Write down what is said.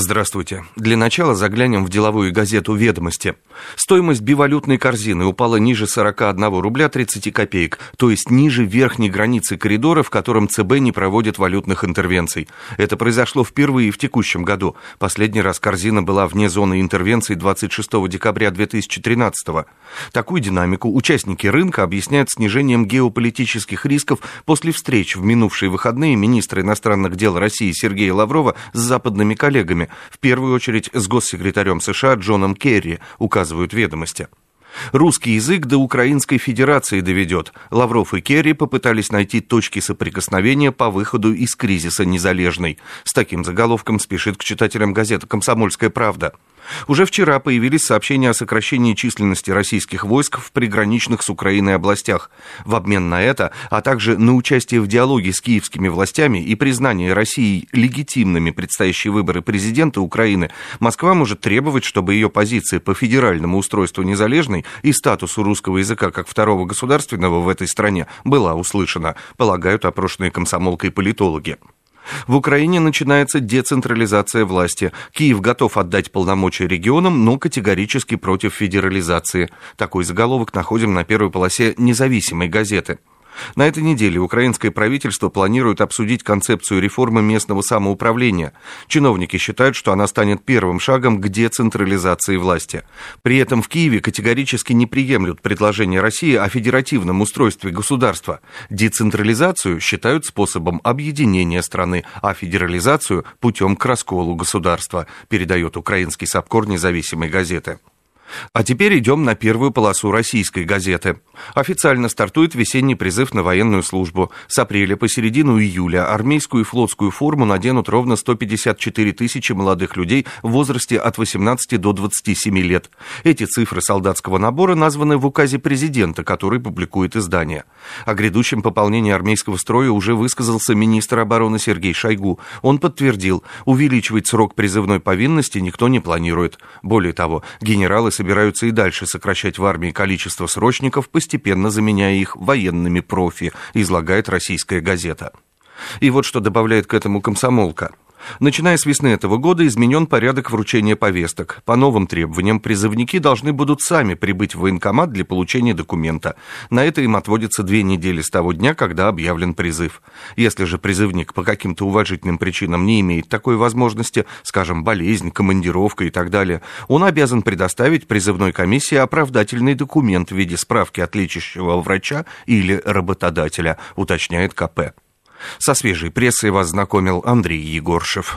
Здравствуйте. Для начала заглянем в деловую газету «Ведомости». Стоимость бивалютной корзины упала ниже 41 рубля 30 копеек, то есть ниже верхней границы коридора, в котором ЦБ не проводит валютных интервенций. Это произошло впервые в текущем году. Последний раз корзина была вне зоны интервенций 26 декабря 2013 -го. Такую динамику участники рынка объясняют снижением геополитических рисков после встреч в минувшие выходные министра иностранных дел России Сергея Лаврова с западными коллегами в первую очередь с госсекретарем США Джоном Керри, указывают ведомости. Русский язык до Украинской Федерации доведет. Лавров и Керри попытались найти точки соприкосновения по выходу из кризиса незалежной. С таким заголовком спешит к читателям газеты «Комсомольская правда». Уже вчера появились сообщения о сокращении численности российских войск в приграничных с Украиной областях. В обмен на это, а также на участие в диалоге с киевскими властями и признание России легитимными предстоящие выборы президента Украины, Москва может требовать, чтобы ее позиция по федеральному устройству незалежной и статусу русского языка как второго государственного в этой стране была услышана, полагают опрошенные комсомолкой политологи. В Украине начинается децентрализация власти. Киев готов отдать полномочия регионам, но категорически против федерализации. Такой заголовок находим на первой полосе независимой газеты. На этой неделе украинское правительство планирует обсудить концепцию реформы местного самоуправления. Чиновники считают, что она станет первым шагом к децентрализации власти. При этом в Киеве категорически не приемлют предложение России о федеративном устройстве государства. Децентрализацию считают способом объединения страны, а федерализацию – путем к расколу государства, передает украинский САПКОР независимой газеты. А теперь идем на первую полосу российской газеты. Официально стартует весенний призыв на военную службу. С апреля по середину июля армейскую и флотскую форму наденут ровно 154 тысячи молодых людей в возрасте от 18 до 27 лет. Эти цифры солдатского набора названы в указе президента, который публикует издание. О грядущем пополнении армейского строя уже высказался министр обороны Сергей Шойгу. Он подтвердил, увеличивать срок призывной повинности никто не планирует. Более того, генералы собираются и дальше сокращать в армии количество срочников, постепенно заменяя их военными профи, излагает российская газета. И вот что добавляет к этому комсомолка – Начиная с весны этого года изменен порядок вручения повесток. По новым требованиям призывники должны будут сами прибыть в военкомат для получения документа. На это им отводится две недели с того дня, когда объявлен призыв. Если же призывник по каким-то уважительным причинам не имеет такой возможности, скажем, болезнь, командировка и так далее, он обязан предоставить призывной комиссии оправдательный документ в виде справки от лечащего врача или работодателя, уточняет КП. Со свежей прессой вас знакомил Андрей Егоршев.